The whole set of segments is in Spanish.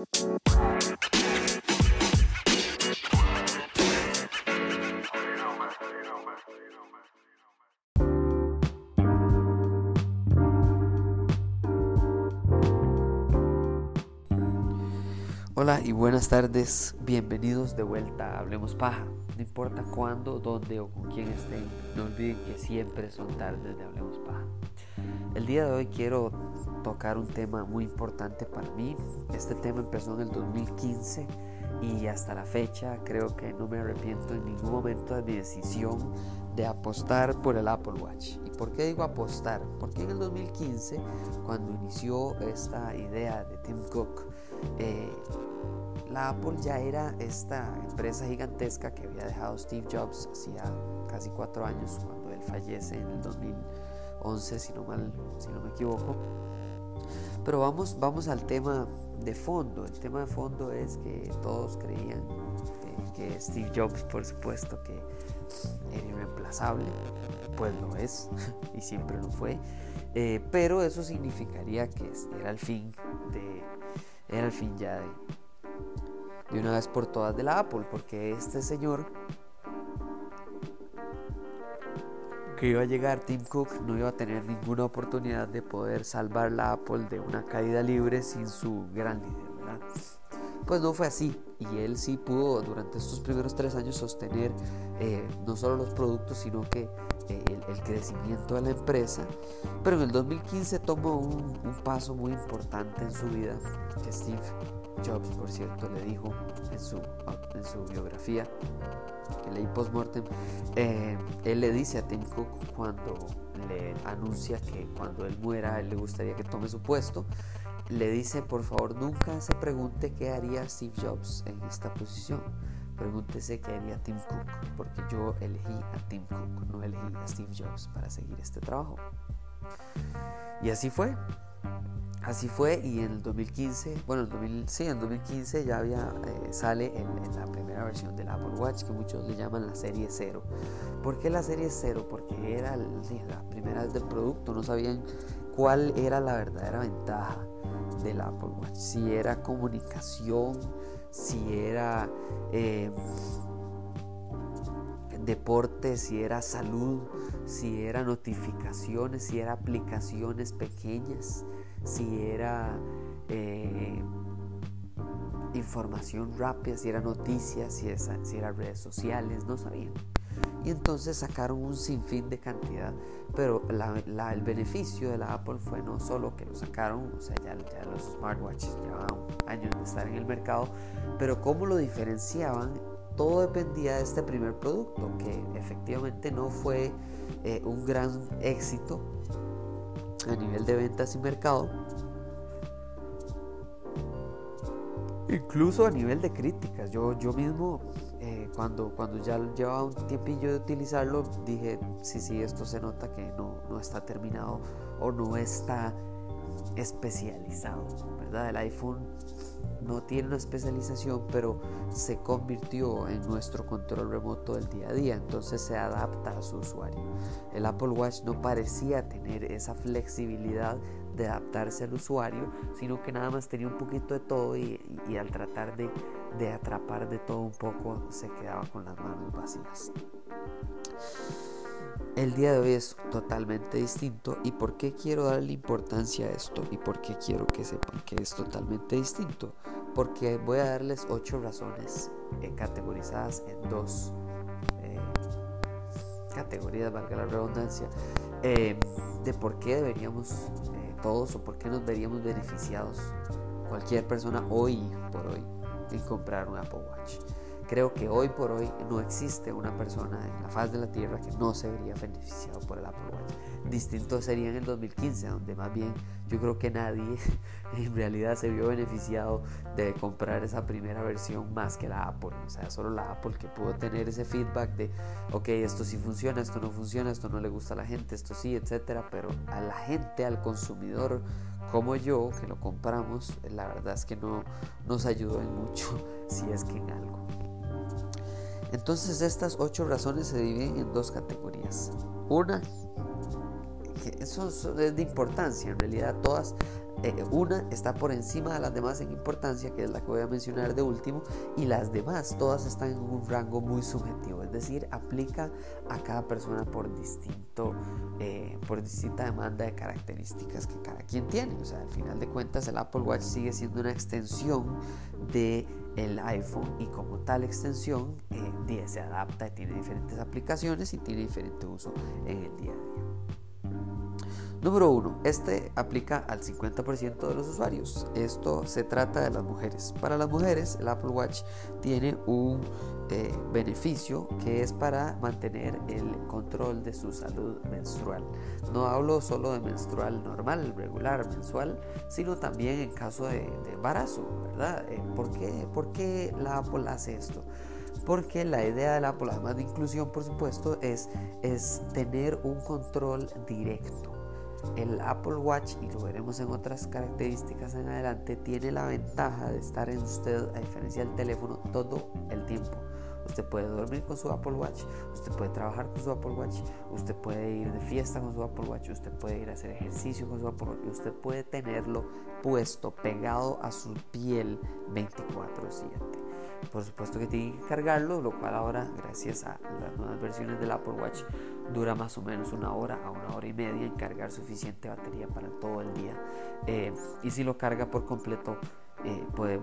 Hola y buenas tardes, bienvenidos de vuelta a Hablemos Paja. No importa cuándo, dónde o con quién estén, no olviden que siempre son tardes de Hablemos Paja. El día de hoy quiero tocar un tema muy importante para mí. Este tema empezó en el 2015 y hasta la fecha creo que no me arrepiento en ningún momento de mi decisión de apostar por el Apple Watch. ¿Y por qué digo apostar? Porque en el 2015, cuando inició esta idea de Tim Cook, eh, la Apple ya era esta empresa gigantesca que había dejado Steve Jobs hacía casi cuatro años, cuando él fallece en el 2011, si no, mal, si no me equivoco. Pero vamos, vamos al tema de fondo. El tema de fondo es que todos creían que Steve Jobs, por supuesto, que era irreemplazable, pues lo es y siempre lo fue. Eh, pero eso significaría que era el fin de, era el fin ya de, de una vez por todas de la Apple, porque este señor que iba a llegar Tim Cook no iba a tener ninguna oportunidad de poder salvar la Apple de una caída libre sin su gran líder, ¿verdad? Pues no fue así y él sí pudo durante estos primeros tres años sostener eh, no solo los productos sino que eh, el, crecimiento de la empresa. Pero en el 2015 tomó un, un paso muy importante en su vida que Steve Jobs, por cierto, le dijo en su, en su biografía, que leí post-mortem, eh, él le dice a Tim Cook cuando le anuncia que cuando él muera, él le gustaría que tome su puesto, le dice, por favor, nunca se pregunte qué haría Steve Jobs en esta posición. Pregúntese qué haría Tim Cook, porque yo elegí a Tim Cook, no elegí a Steve Jobs para seguir este trabajo. Y así fue. Así fue y en el 2015, bueno, en sí, en 2015 ya había, eh, sale en, la primera versión del Apple Watch que muchos le llaman la serie 0. ¿Por qué la serie 0? Porque era la primera vez del producto, no sabían cuál era la verdadera ventaja del Apple Watch. Si era comunicación, si era eh, deporte, si era salud, si era notificaciones, si era aplicaciones pequeñas si era eh, información rápida, si era noticias, si, si era redes sociales, no sabían. Y entonces sacaron un sinfín de cantidad, pero el beneficio de la Apple fue no solo que lo sacaron, o sea, ya, los smartwatches llevaban años de estar en el mercado, pero cómo lo diferenciaban, todo dependía de este primer producto, que efectivamente no fue eh, un gran éxito, a nivel de ventas y mercado, incluso a nivel de críticas. Yo, yo mismo, eh, cuando, cuando ya llevaba un tiempillo de utilizarlo, dije, sí, sí, esto se nota que no, no está terminado o no está especializado, ¿verdad? El iPhone no tiene una especialización, pero se convirtió en nuestro control remoto del día a día, entonces se adapta a su usuario. El Apple Watch no parecía tener esa flexibilidad de adaptarse al usuario, sino que nada más tenía un poquito de todo y, al tratar de, de atrapar de todo un poco se quedaba con las manos vacías. El día de hoy es totalmente distinto y por qué quiero darle importancia a esto y por qué quiero que sepan que es totalmente distinto. Porque voy a darles ocho razones eh, categorizadas en dos eh, categorías, valga la redundancia, eh, de por qué deberíamos todos o por qué nos veríamos beneficiados cualquier persona hoy por hoy en comprar un Apple Watch. Creo que hoy por hoy no existe una persona en la faz de la Tierra que no se vería beneficiado por el Apple Watch. Distinto sería en el 2015, donde más bien yo creo que nadie en realidad se vio beneficiado de comprar esa primera versión más que la Apple. O sea, solo la Apple que pudo tener ese feedback de, ok, esto sí funciona, esto no funciona, esto no le gusta a la gente, esto sí, etcétera. Pero a la gente, al consumidor como yo, que lo compramos, la verdad es que no nos ayudó en mucho, si es que en algo. Entonces estas ocho razones se dividen en dos categorías. Una, que eso es de importancia, en realidad todas eh, una está por encima de las demás en importancia, que es la que voy a mencionar de último, y las demás todas están en un rango muy subjetivo, es decir, aplica a cada persona por distinto, eh, por distinta demanda de características que cada quien tiene. O sea, al final de cuentas el Apple Watch sigue siendo una extensión de el iPhone y como tal extensión eh, se adapta tiene diferentes aplicaciones y tiene diferente uso en el día a día. Número 1. Este aplica al 50% de los usuarios. Esto se trata de las mujeres. Para las mujeres el Apple Watch tiene un eh, beneficio que es para mantener el control de su salud menstrual. No hablo solo de menstrual normal, regular, mensual, sino también en caso de, embarazo, ¿verdad? Eh, ¿por, qué, ¿Por qué la Apple hace esto? porque la idea de la Apple, además de inclusión por supuesto, es, es tener un control directo el Apple Watch, y lo veremos en otras características en adelante, tiene la ventaja de estar en usted, a diferencia del teléfono, todo el tiempo. Usted puede dormir con su Apple Watch, usted puede trabajar con su Apple Watch, usted puede ir de fiesta con su Apple Watch, usted puede ir a hacer ejercicio con su Apple Watch, usted puede tenerlo puesto, pegado a su piel 24/7. Por supuesto que tiene que cargarlo, lo cual ahora, gracias a las nuevas versiones del Apple Watch, dura más o menos una hora a una hora y media en cargar suficiente batería para todo el día. Eh, y si lo carga por completo, eh, puede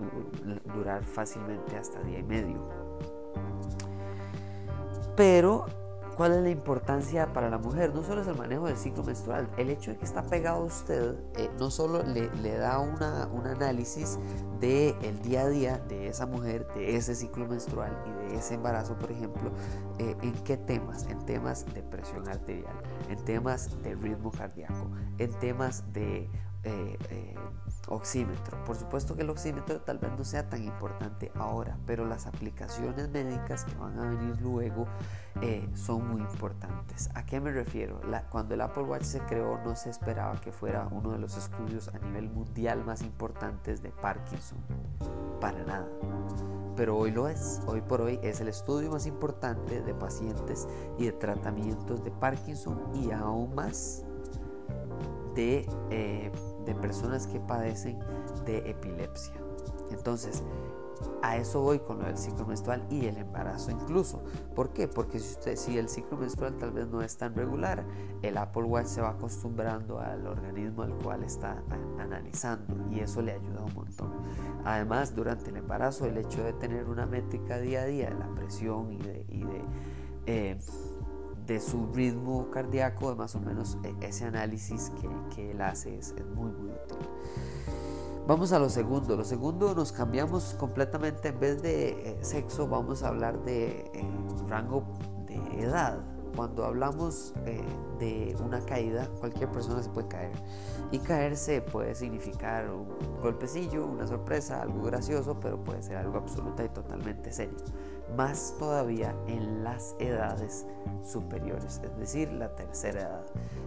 durar fácilmente hasta día y medio. Pero ¿Cuál es la importancia para la mujer? No solo es el manejo del ciclo menstrual, el hecho de que está pegado a usted eh, no solo le, da un análisis del el día a día de esa mujer, de ese ciclo menstrual y de ese embarazo, por ejemplo, eh, en qué temas, en temas de presión arterial, en temas de ritmo cardíaco, en temas de eh, eh, oxímetro. Por supuesto que el oxímetro tal vez no sea tan importante ahora, pero las aplicaciones médicas que van a venir luego eh, son muy importantes. ¿A qué me refiero? cuando el Apple Watch se creó no se esperaba que fuera uno de los estudios a nivel mundial más importantes de Parkinson. Para nada. Pero hoy lo es. Hoy por hoy es el estudio más importante de pacientes y de tratamientos de Parkinson y aún más de de personas que padecen de epilepsia. Entonces, a eso voy con lo del ciclo menstrual y el embarazo incluso. ¿Por qué? Porque si, usted, si el ciclo menstrual tal vez no es tan regular, el Apple Watch se va acostumbrando al organismo al cual está analizando y eso le ayuda un montón. Además, durante el embarazo, el hecho de tener una métrica día a día de la presión y de, eh, de su ritmo cardíaco, de más o menos e, ese análisis que, que él hace es, muy, muy útil. Vamos a lo segundo. Lo segundo nos cambiamos completamente. En vez de eh, sexo, vamos a hablar de eh, rango de edad. Cuando hablamos eh, de una caída, cualquier persona se puede caer. Y caerse puede significar un golpecillo, una sorpresa, algo gracioso, pero puede ser algo absoluta y totalmente serio más todavía en las edades superiores, es decir, la tercera edad.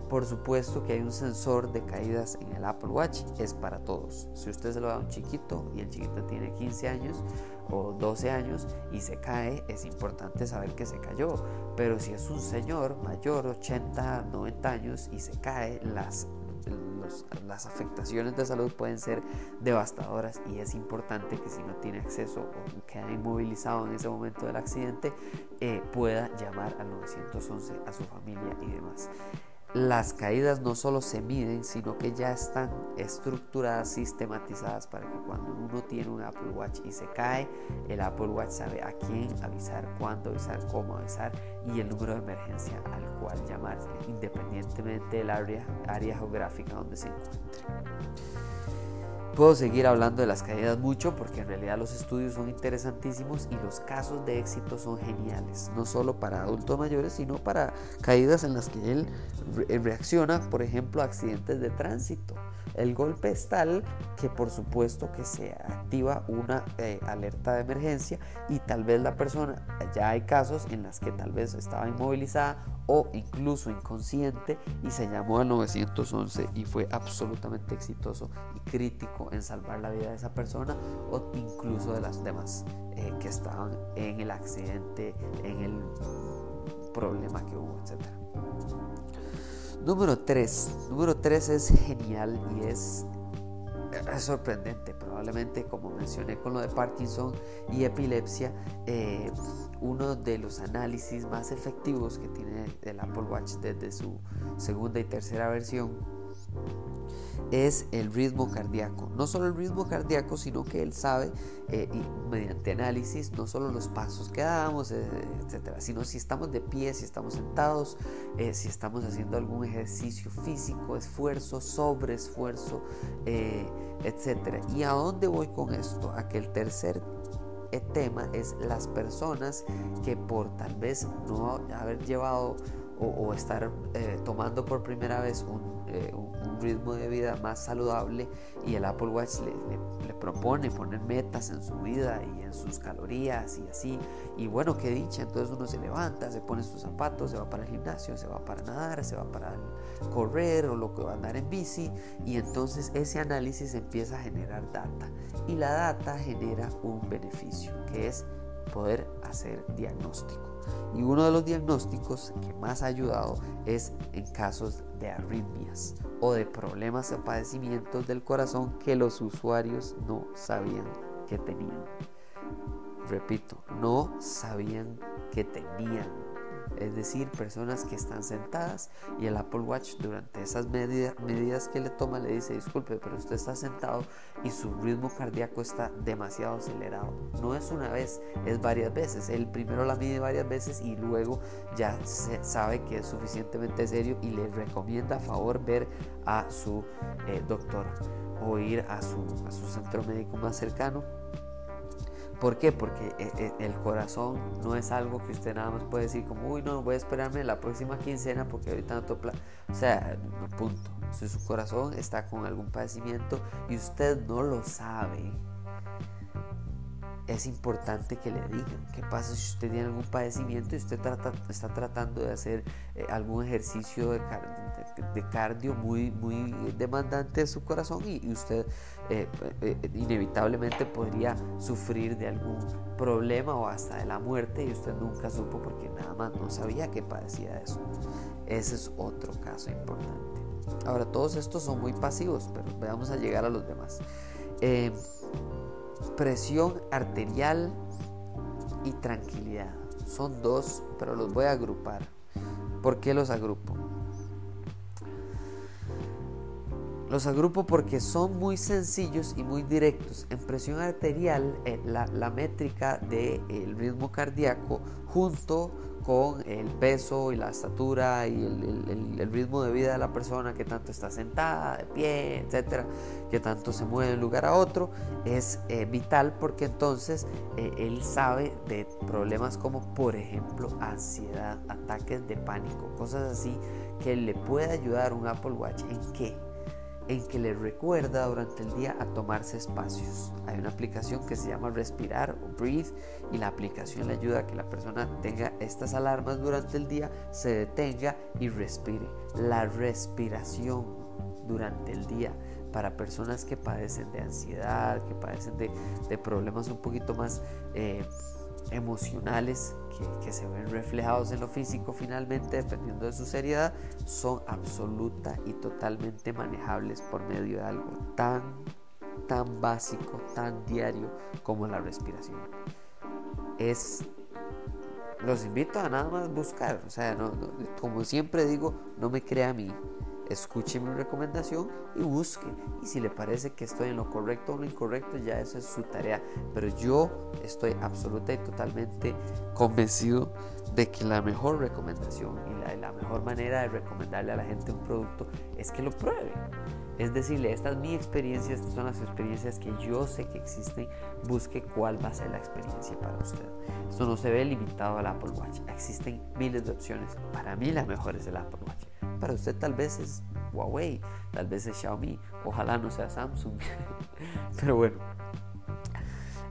Por supuesto que hay un sensor de caídas en el Apple Watch, es para todos. Si usted se lo da a un chiquito y el chiquito tiene 15 años o 12 años y se cae, es importante saber que se cayó. Pero si es un señor mayor, 80, 90 años y se cae, las las afectaciones de salud pueden ser devastadoras y es importante que si no tiene acceso o queda inmovilizado en ese momento del accidente, eh, pueda llamar al 911 a su familia y demás. Las caídas no solo se miden, sino que ya están estructuradas, sistematizadas para que cuando uno tiene un Apple Watch y se cae, el Apple Watch sabe a quién avisar, cuándo avisar, cómo avisar y el número de emergencia al cual llamar, independientemente del área, área geográfica donde se encuentre. Puedo seguir hablando de las caídas mucho porque en realidad los estudios son interesantísimos y los casos de éxito son geniales, no solo para adultos mayores, sino para caídas en las que él reacciona, por ejemplo, a accidentes de tránsito. El golpe es tal que por supuesto que se activa una eh, alerta de emergencia y tal vez la persona, ya hay casos en las que tal vez estaba inmovilizada o incluso inconsciente y se llamó al 911 y fue absolutamente exitoso y crítico en salvar la vida de esa persona o incluso de las demás eh, que estaban en el accidente, en el problema que hubo, etc. Número 3. Número 3 es genial y es es sorprendente, probablemente como mencioné con lo de Parkinson y epilepsia, eh, uno de los análisis más efectivos que tiene el Apple Watch desde su segunda y tercera versión es el ritmo cardíaco. No solo el ritmo cardíaco, sino que él sabe eh, mediante análisis no solo los pasos que damos, eh, etcétera, sino si estamos de pie, si estamos sentados, eh, si estamos haciendo algún ejercicio físico, esfuerzo, sobreesfuerzo, etcétera. ¿Y a dónde voy con esto? A que el tercer tema es las personas que por tal vez no haber llevado o, estar tomando por primera vez un ritmo de vida más saludable y el Apple Watch le, propone poner metas en su vida y en sus calorías y así. Y bueno, qué dicha, entonces uno se levanta, se pone sus zapatos, se va para el gimnasio, se va para nadar, se va para correr o lo que va a andar en bici y entonces ese análisis empieza a generar data y la data genera un beneficio que es poder hacer diagnóstico. Y uno de los diagnósticos que más ha ayudado es en casos de arritmias o de problemas o padecimientos del corazón que los usuarios no sabían que tenían. Repito, no sabían que tenían es decir, personas que están sentadas y el Apple Watch durante esas medidas que le toma le dice, disculpe, pero usted está sentado y su ritmo cardíaco está demasiado acelerado. No es una vez, es varias veces. Él primero la mide varias veces y luego ya se sabe que es suficientemente serio y le recomienda a favor ver a su eh, doctor o ir a su centro médico más cercano ¿Por qué? Porque eh, eh, el corazón no es algo que usted nada más puede decir como, uy, no, voy a esperarme la próxima quincena porque ahorita no tengo O sea, punto. Si su corazón está con algún padecimiento y usted no lo sabe, es importante que le digan qué pasa si usted tiene algún padecimiento y usted está tratando de hacer eh, algún ejercicio de, cardio muy, muy demandante de su corazón y, usted eh, eh, inevitablemente podría sufrir de algún problema o hasta de la muerte y usted nunca supo porque nada más no sabía que padecía de eso. Ese es otro caso importante. Ahora, todos estos son muy pasivos, pero vamos a llegar a los demás presión arterial y tranquilidad. Son dos, pero los voy a agrupar. ¿Por qué los agrupo? Los agrupo porque son muy sencillos y muy directos. En presión arterial, eh, la, métrica del ritmo cardíaco junto con el peso y la estatura y el, ritmo de vida de la persona, que tanto está sentada, de pie, etcétera, que tanto se mueve de un lugar a otro, es eh, vital porque entonces eh, él sabe de problemas como, por ejemplo, ansiedad, ataques de pánico, cosas así que le puede ayudar un Apple Watch en qué en que le recuerda durante el día a tomarse espacios. Hay una aplicación que se llama Respirar o Breathe y la aplicación le ayuda a que la persona tenga estas alarmas durante el día, se detenga y respire. La respiración durante el día para personas que padecen de ansiedad, que padecen de, problemas un poquito más... Eh, emocionales que, se ven reflejados en lo físico finalmente, dependiendo de su seriedad, son absoluta y totalmente manejables por medio de algo tan, tan básico, tan diario como la respiración. Es los invito a nada más buscar, o sea, como siempre digo, no me crea a mí, escuche mi recomendación y busque. Y si le parece que estoy en lo correcto o lo incorrecto, ya eso es su tarea. Pero yo estoy absoluta y totalmente convencido de que la mejor recomendación y la, mejor manera de recomendarle a la gente un producto es que lo pruebe. Es decirle, esta es mi experiencia, estas son las experiencias que yo sé que existen, busque cuál va a ser la experiencia para usted. Esto no se ve limitado al Apple Watch, existen miles de opciones. Para mí la mejor es el Apple Watch. Para usted tal vez es Huawei, tal vez es Xiaomi, ojalá no sea Samsung. Pero bueno.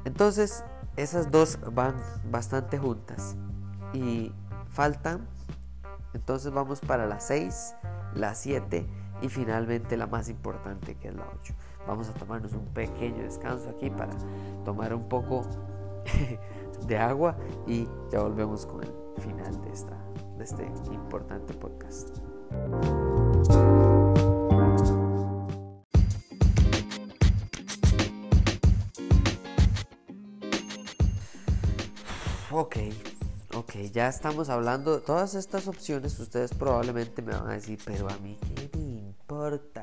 Entonces, esas dos van bastante juntas. Y faltan, entonces vamos para las 6, la 7 y finalmente la más importante que es la 8. Vamos a tomarnos un pequeño descanso aquí para tomar un poco de agua y ya volvemos con el final de, esta, de este importante podcast. Ok, ok, ya estamos hablando de todas estas opciones. Ustedes probablemente me van a decir, pero a mí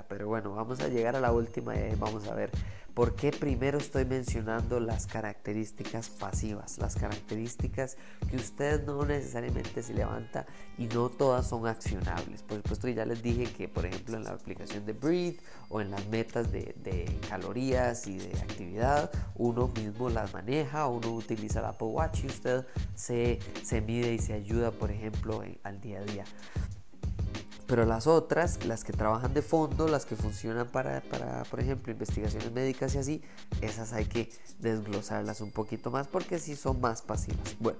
pero bueno, vamos a llegar a la última y vamos a ver ¿Por qué primero estoy mencionando las características pasivas? Las características que usted no necesariamente se levanta y no todas son accionables. Por supuesto, ya les dije que, por ejemplo, en la aplicación de Breathe o en las metas de, calorías y de actividad, uno mismo las maneja, uno utiliza el Apple Watch y usted se, se mide y se ayuda, por ejemplo, al día a día. Pero las otras, las que trabajan de fondo, las que funcionan para, para, por ejemplo, investigaciones médicas y así, esas hay que desglosarlas un poquito más porque sí son más pasivas. Bueno,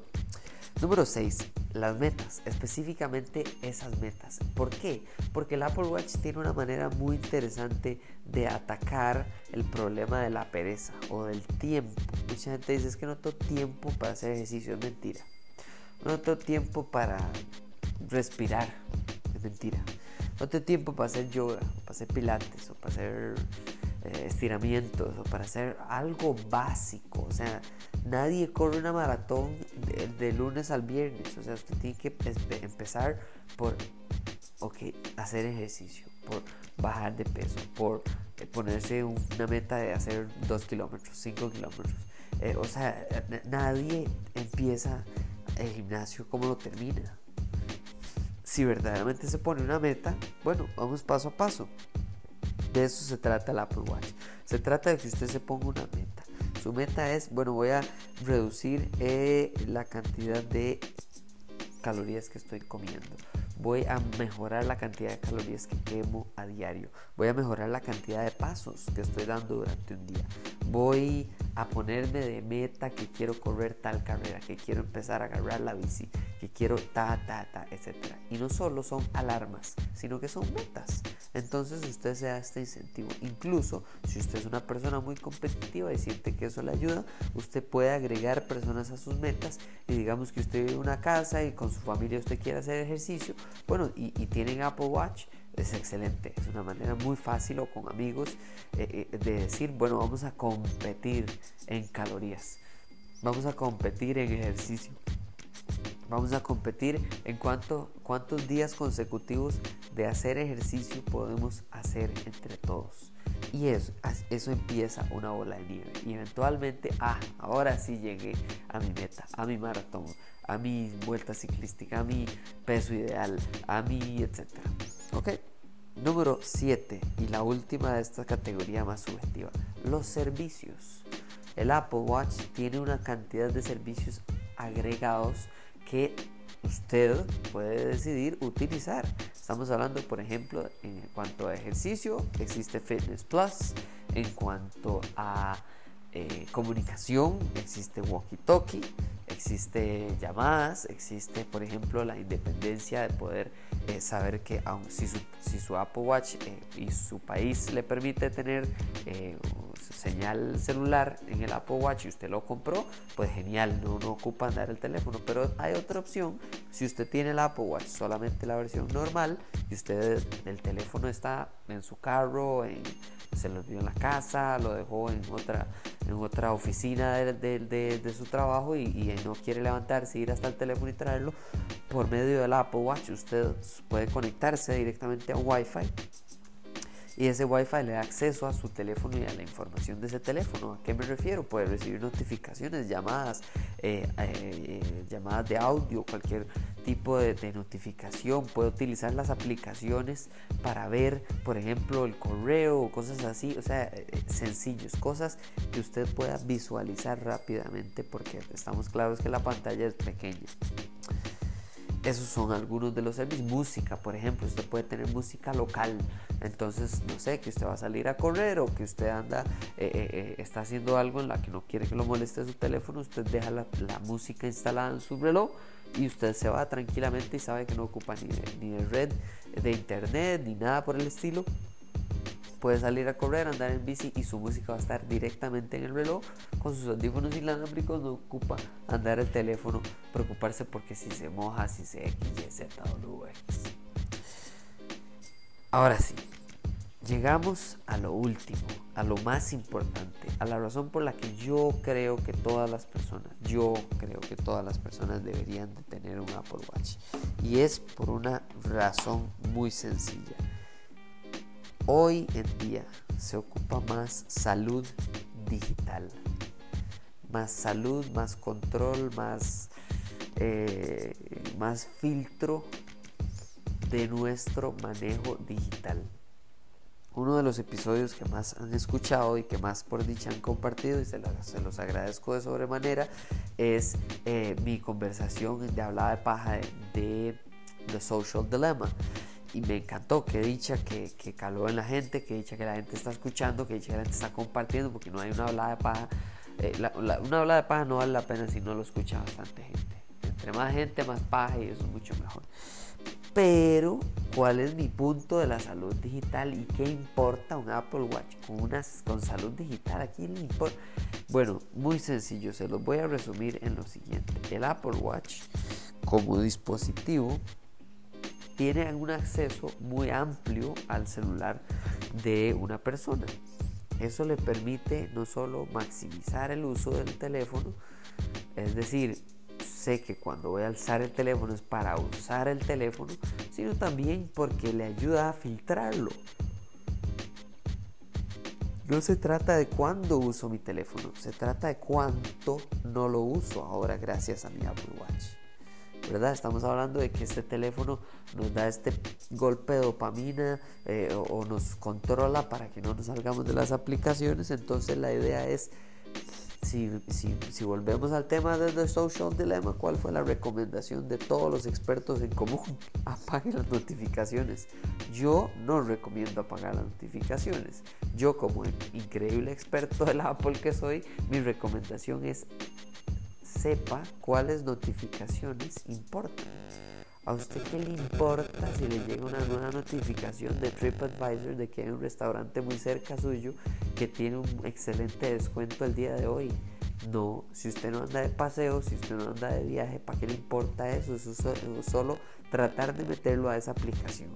número 6, las metas, específicamente esas metas. ¿Por qué? Porque el Apple Watch tiene una manera muy interesante de atacar el problema de la pereza o del tiempo. Mucha gente dice es que no tengo tiempo para hacer ejercicio, es mentira. No tengo tiempo para respirar mentira. No tengo tiempo para hacer yoga, para hacer pilates, o para hacer eh, estiramientos, o para hacer algo básico. O sea, nadie corre una maratón de, lunes al viernes. O sea, usted tiene que empezar por, ok, hacer ejercicio, por bajar de peso, por eh, ponerse una meta de hacer 2 kilómetros, 5 kilómetros. Eh, o sea, nadie empieza el gimnasio como lo termina si verdaderamente se pone una meta, bueno, vamos paso a paso. De eso se trata el Apple Watch. Se trata de que usted se ponga una meta. Su meta es, bueno, voy a reducir eh, la cantidad de calorías que estoy comiendo. Voy a mejorar la cantidad de calorías que quemo a diario. Voy a mejorar la cantidad de pasos que estoy dando durante un día. Voy a ponerme de meta que quiero correr tal carrera, que quiero empezar a agarrar la bici, que quiero ta, ta, ta, etc. Y no solo son alarmas, sino que son metas. Entonces usted se da este incentivo. Incluso si usted es una persona muy competitiva y siente que eso le ayuda, usted puede agregar personas a sus metas y digamos que usted vive en una casa y con su familia usted quiere hacer ejercicio, bueno, y, tienen Apple Watch, es excelente. Es una manera muy fácil o con amigos eh, eh, de decir, bueno, vamos a competir en calorías. Vamos a competir en ejercicio. Vamos a competir en cuánto, cuántos días consecutivos de hacer ejercicio podemos hacer entre todos. Y eso, eso empieza una bola de nieve. Y eventualmente, ah, ahora sí llegué a mi meta, a mi maratón, a mi vuelta ciclística, a mi peso ideal, a mi etcétera. ¿Ok? Número 7 y la última de esta categoría más subjetiva, los servicios. El Apple Watch tiene una cantidad de servicios agregados que usted puede decidir utilizar. Estamos hablando, por ejemplo, en cuanto a ejercicio, existe Fitness Plus. En cuanto a eh, comunicación, existe Walkie Talkie existe llamadas, existe por ejemplo la independencia de poder eh, saber que aun si, su, si su Apple Watch eh, y su país le permite tener eh, señal celular en el Apple Watch y usted lo compró, pues genial, no, no ocupa andar el teléfono. Pero hay otra opción, si usted tiene el Apple Watch solamente la versión normal y usted el teléfono está en su carro, se lo dio en la casa, lo dejó en otra, en otra oficina de, su trabajo y, y no quiere levantarse, ir hasta el teléfono y traerlo, por medio del Apple Watch usted puede conectarse directamente a Wi-Fi y ese Wi-Fi le da acceso a su teléfono y a la información de ese teléfono. ¿A qué me refiero? Puede recibir notificaciones, llamadas, eh, eh, llamadas de audio, cualquier tipo de, notificación. Puede utilizar las aplicaciones para ver, por ejemplo, el correo o cosas así. O sea, eh, sencillos, cosas que usted pueda visualizar rápidamente porque estamos claros que la pantalla es pequeña. Esos son algunos de los servicios. Música, por ejemplo, usted puede tener música local. Entonces, no sé, que usted va a salir a correr o que usted anda, eh, eh, eh, está haciendo algo en la que no quiere que lo moleste su teléfono, usted deja la, música instalada en su reloj y usted se va tranquilamente y sabe que no ocupa ni ni de red de internet ni nada por el estilo Puede salir a correr, andar en bici y su música va a estar directamente en el reloj con sus audífonos inalámbricos. No ocupa andar el teléfono, preocuparse porque si se moja, si se X, Y, Z, W, X. Ahora sí, Llegamos a lo último, a lo más importante, a la razón por la que yo creo que todas las personas, yo creo que todas las personas deberían de tener un Apple Watch. Y es por una razón muy sencilla. Hoy en día se ocupa más salud digital. Más salud, más control, más, eh, más filtro de nuestro manejo digital uno de los episodios que más han escuchado y que más por dicha han compartido y se los, agradezco de sobremanera es eh, mi conversación de hablada de paja de, The Social Dilemma y me encantó, que dicha que, que, caló en la gente, que dicha que la gente está escuchando, que dicha que la gente está compartiendo, porque no hay una hablada de paja, eh, una hablada de paja no vale la pena si no lo escucha bastante gente. Entre más gente, más paja y eso es mucho mejor. Pero, ¿cuál es mi punto de la salud digital y qué importa un Apple Watch con, unas, con salud digital? ¿A quién le importa? Bueno, muy sencillo, se los voy a resumir en lo siguiente. El Apple Watch como dispositivo tiene un acceso muy amplio al celular de una persona. Eso le permite no solo maximizar el uso del teléfono, es decir, sé que cuando voy a alzar el teléfono es para usar el teléfono, sino también porque le ayuda a filtrarlo. No se trata de cuándo uso mi teléfono, se trata de cuánto no lo uso ahora gracias a mi Apple Watch. ¿Verdad? Estamos hablando de que este teléfono nos da este golpe de dopamina eh, o nos controla para que no nos salgamos de las aplicaciones. Entonces la idea es si, si, volvemos al tema de The Social Dilemma, ¿cuál fue la recomendación de todos los expertos en común? Apague las notificaciones. Yo no recomiendo apagar las notificaciones. Yo como increíble experto del Apple que soy, mi recomendación es sepa cuáles notificaciones importan. ¿A usted qué le importa si le llega una nueva notificación de TripAdvisor de que hay un restaurante muy cerca suyo que tiene un excelente descuento el día de hoy? No, si usted no anda de paseo, si usted no anda de viaje, ¿para qué le importa eso? Eso es solo tratar de meterlo a esa aplicación.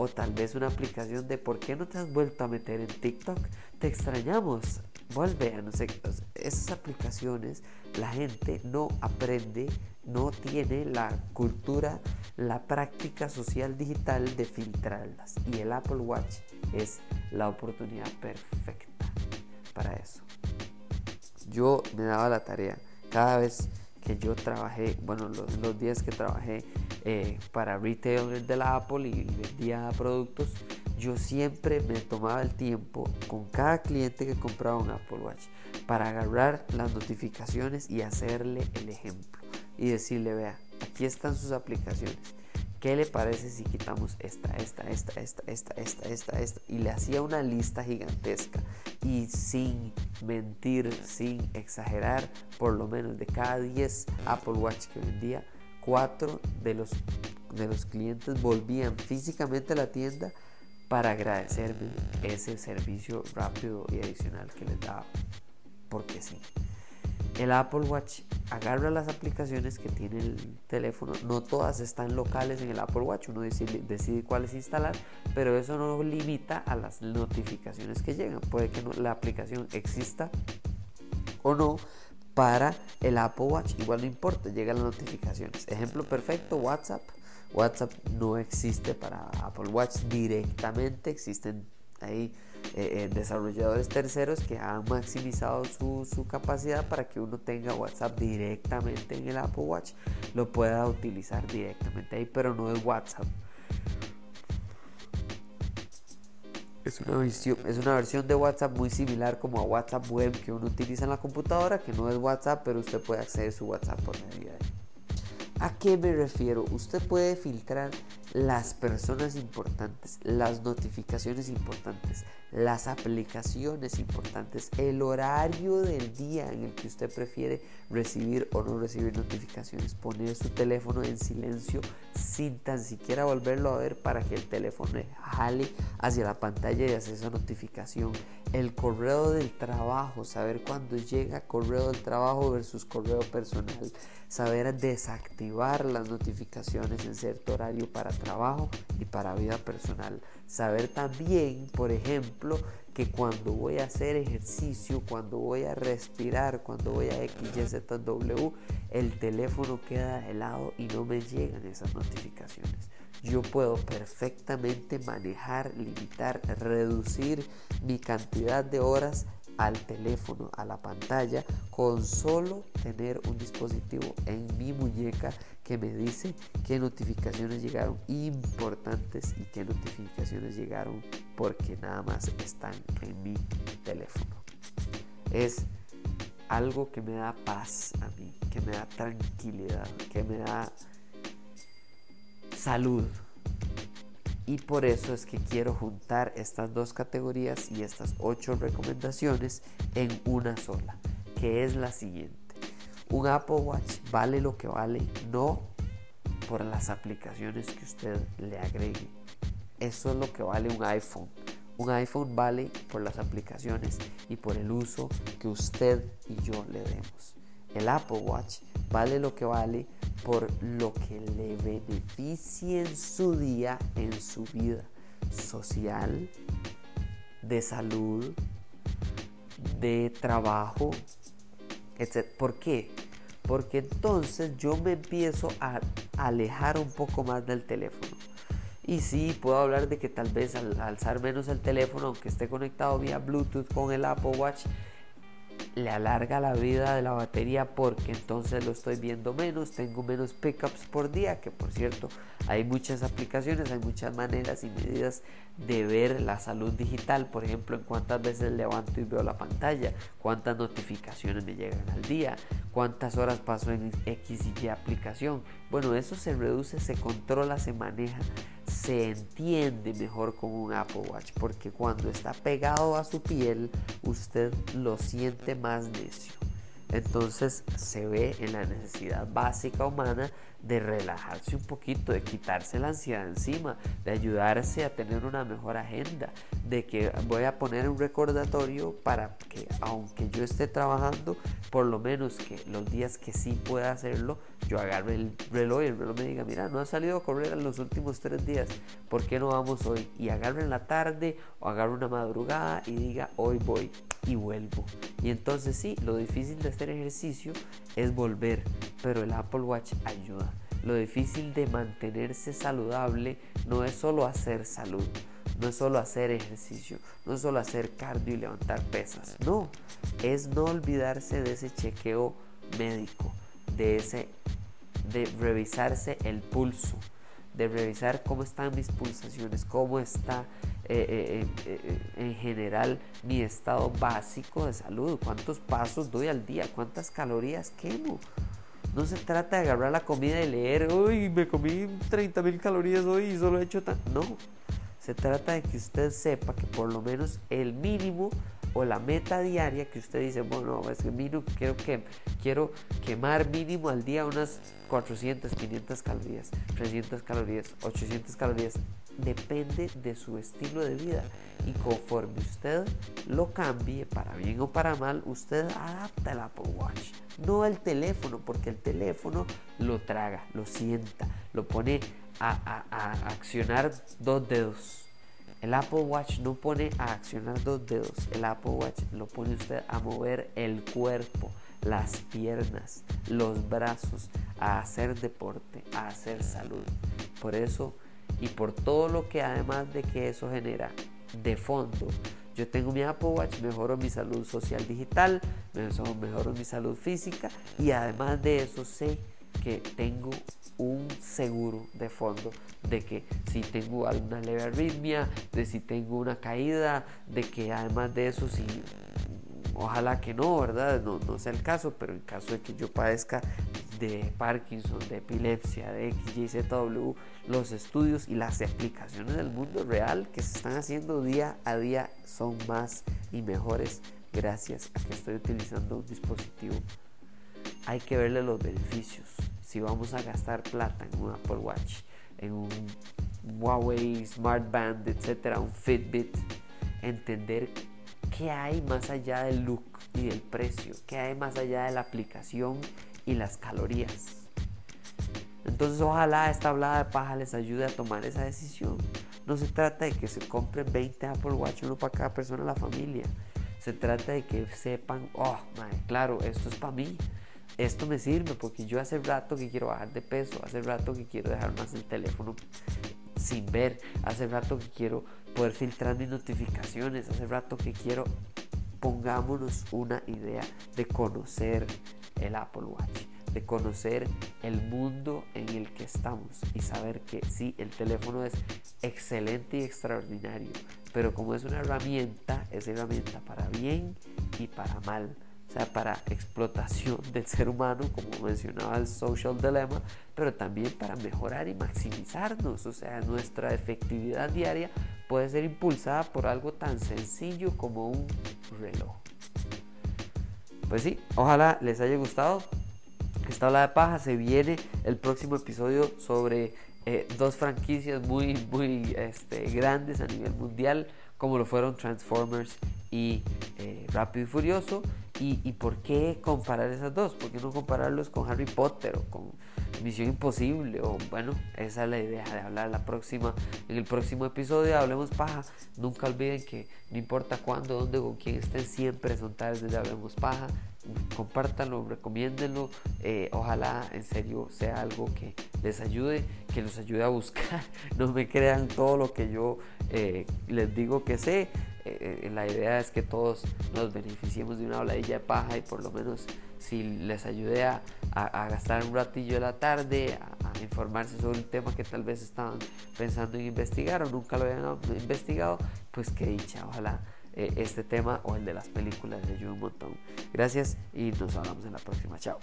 O tal vez una aplicación de ¿por qué no te has vuelto a meter en TikTok? Te extrañamos. Vuelve a no sé. Esas aplicaciones la gente no aprende no tiene la cultura, la práctica social digital de filtrarlas. Y el Apple Watch es la oportunidad perfecta para eso. Yo me daba la tarea cada vez que yo trabajé, bueno, los, días que trabajé eh, para retailers de la Apple y vendía productos, yo siempre me tomaba el tiempo con cada cliente que compraba un Apple Watch para agarrar las notificaciones y hacerle el ejemplo y decirle, vea, aquí están sus aplicaciones. ¿Qué le parece si quitamos esta, esta, esta, esta, esta, esta, esta? Y le hacía una lista gigantesca. Y sin mentir, sin exagerar, por lo menos de cada 10 Apple Watch que vendía, 4 de los, de los clientes volvían físicamente a la tienda para agradecerme ese servicio rápido y adicional que les daba. Porque sí. El Apple Watch agarra las aplicaciones que tiene el teléfono. No todas están locales en el Apple Watch. Uno decide, cuáles instalar, pero eso no limita a las notificaciones que llegan. Puede que la aplicación exista o no para el Apple Watch. Igual no importa, llegan las notificaciones. Ejemplo perfecto, WhatsApp. WhatsApp no existe para Apple Watch directamente. Existen ahí eh, eh, desarrolladores terceros que han maximizado su, capacidad para que uno tenga WhatsApp directamente en el Apple Watch, lo pueda utilizar directamente ahí, pero no es WhatsApp. Es una, versión, es una versión de WhatsApp muy similar como a WhatsApp web que uno utiliza en la computadora, que no es WhatsApp, pero usted puede acceder a su WhatsApp por medio de ahí. ¿A qué me refiero? Usted puede filtrar las personas importantes, las notificaciones importantes, las aplicaciones importantes, el horario del día en el que usted prefiere recibir o no recibir notificaciones, poner su teléfono en silencio sin tan siquiera volverlo a ver para que el teléfono jale hacia la pantalla y hacia esa notificación, el correo del trabajo, saber cuándo llega correo del trabajo versus correo personal, saber desactivar las notificaciones en cierto horario para trabajo y para vida personal. Saber también, por ejemplo, que cuando voy a hacer ejercicio, cuando voy a respirar, cuando voy a X, el teléfono queda de lado y no me llegan esas notificaciones. Yo puedo perfectamente manejar, limitar, reducir mi cantidad de horas al teléfono, a la pantalla, con solo tener un dispositivo en mi muñeca que me dice qué notificaciones llegaron importantes y qué notificaciones llegaron porque nada más están en mi teléfono. Es algo que me da paz a mí, que me da tranquilidad, que me da salud. Y por eso es que quiero juntar estas dos categorías y estas ocho recomendaciones en una sola, que es la siguiente. Un Apple Watch vale lo que vale no por las aplicaciones que usted le agregue. Eso es lo que vale un iPhone. Un iPhone vale por las aplicaciones y por el uso que usted y yo le demos. El Apple Watch vale lo que vale por lo que le beneficie en su día, en su vida social, de salud, de trabajo, etc. ¿Por qué? Porque entonces yo me empiezo a alejar un poco más del teléfono. Y sí, puedo hablar de que tal vez al alzar menos el teléfono, aunque esté conectado vía Bluetooth con el Apple Watch, le alarga la vida de la batería porque entonces lo estoy viendo menos, tengo menos pickups por día, que por cierto hay muchas aplicaciones, hay muchas maneras y medidas de ver la salud digital, por ejemplo, en cuántas veces levanto y veo la pantalla, cuántas notificaciones me llegan al día, cuántas horas paso en X y Y aplicación. Bueno, eso se reduce, se controla, se maneja se entiende mejor con un Apple Watch porque cuando está pegado a su piel usted lo siente más necio. Entonces se ve en la necesidad básica humana de relajarse un poquito, de quitarse la ansiedad encima, de ayudarse a tener una mejor agenda, de que voy a poner un recordatorio para que aunque yo esté trabajando, por lo menos que los días que sí pueda hacerlo, yo agarre el reloj y el reloj me diga, mira, no ha salido a correr en los últimos tres días, ¿por qué no vamos hoy? Y agarre en la tarde o agarre una madrugada y diga, hoy voy y vuelvo. Y entonces sí, lo difícil de hacer ejercicio es volver, pero el Apple Watch ayuda. Lo difícil de mantenerse saludable no es solo hacer salud, no es solo hacer ejercicio, no es solo hacer cardio y levantar pesas, no, es no olvidarse de ese chequeo médico, de ese de revisarse el pulso, de revisar cómo están mis pulsaciones, cómo está eh, eh, eh, en general mi estado básico de salud, cuántos pasos doy al día, cuántas calorías quemo. No se trata de agarrar la comida y leer, uy, me comí 30 mil calorías hoy y solo he hecho tan... No, se trata de que usted sepa que por lo menos el mínimo o la meta diaria que usted dice, bueno, es que mínimo, quiero, que, quiero quemar mínimo al día unas 400, 500 calorías, 300 calorías, 800 calorías, depende de su estilo de vida y conforme usted lo cambie para bien o para mal, usted adapta el Apple Watch, no el teléfono, porque el teléfono lo traga, lo sienta, lo pone a, a accionar dos dedos. El Apple Watch no pone a accionar dos dedos, el Apple Watch lo pone usted a mover el cuerpo, las piernas, los brazos, a hacer deporte, a hacer salud. Por eso y por todo lo que además de que eso genera de fondo, yo tengo mi Apple Watch, mejoro mi salud social digital, mejoro mi salud física y además de eso sé que tengo un seguro de fondo de que si tengo alguna leve arritmia, de si tengo una caída, de que además de eso si ojalá que no, ¿verdad? No, no sea el caso, pero en caso de que yo padezca de Parkinson, de epilepsia, de XYZW, los estudios y las aplicaciones del mundo real que se están haciendo día a día son más y mejores gracias a que estoy utilizando un dispositivo. Hay que verle los beneficios. Si vamos a gastar plata en un Apple Watch, en un Huawei Smart Band, etcétera, un Fitbit, entender qué hay más allá del look y del precio, qué hay más allá de la aplicación y las calorías. Entonces ojalá esta hablada de paja les ayude a tomar esa decisión. No se trata de que se compren 20 Apple Watch, uno para cada persona en la familia. Se trata de que sepan, oh, claro, esto es para mí. Esto me sirve porque yo hace rato que quiero bajar de peso, hace rato que quiero dejar más el teléfono sin ver, hace rato que quiero poder filtrar mis notificaciones, hace rato que quiero, pongámonos una idea de conocer el Apple Watch de conocer el mundo en el que estamos y saber que sí, el teléfono es excelente y extraordinario, pero como es una herramienta, es herramienta para bien y para mal. O sea, para explotación del ser humano, como mencionaba el social dilemma, pero también para mejorar y maximizarnos. O sea, nuestra efectividad diaria puede ser impulsada por algo tan sencillo como un reloj. Pues sí, ojalá les haya gustado esta habla de paja. Se viene el próximo episodio sobre eh, dos franquicias muy, muy este, grandes a nivel mundial, como lo fueron Transformers y eh, Rápido y Furioso. Y, y, por qué comparar esas dos? ¿Por qué no compararlos con Harry Potter o con Misión Imposible? O bueno, esa es la idea de hablar la próxima, en el próximo episodio. Hablemos paja. Nunca olviden que no importa cuándo, dónde, con quién estén, siempre son tardes de Hablemos paja compártanlo, recomiéndenlo. Eh, ojalá en serio sea algo que les ayude, que los ayude a buscar. No me crean todo lo que yo eh, les digo que sé. Eh, la idea es que todos nos beneficiemos de una habladilla de paja y por lo menos si les ayude a, gastar un ratillo de la tarde, a, a, informarse sobre un tema que tal vez estaban pensando en investigar o nunca lo habían investigado, pues que dicha, ojalá eh, este tema o el de las películas les ayuda un montón. Gracias y nos hablamos en la próxima. Chao.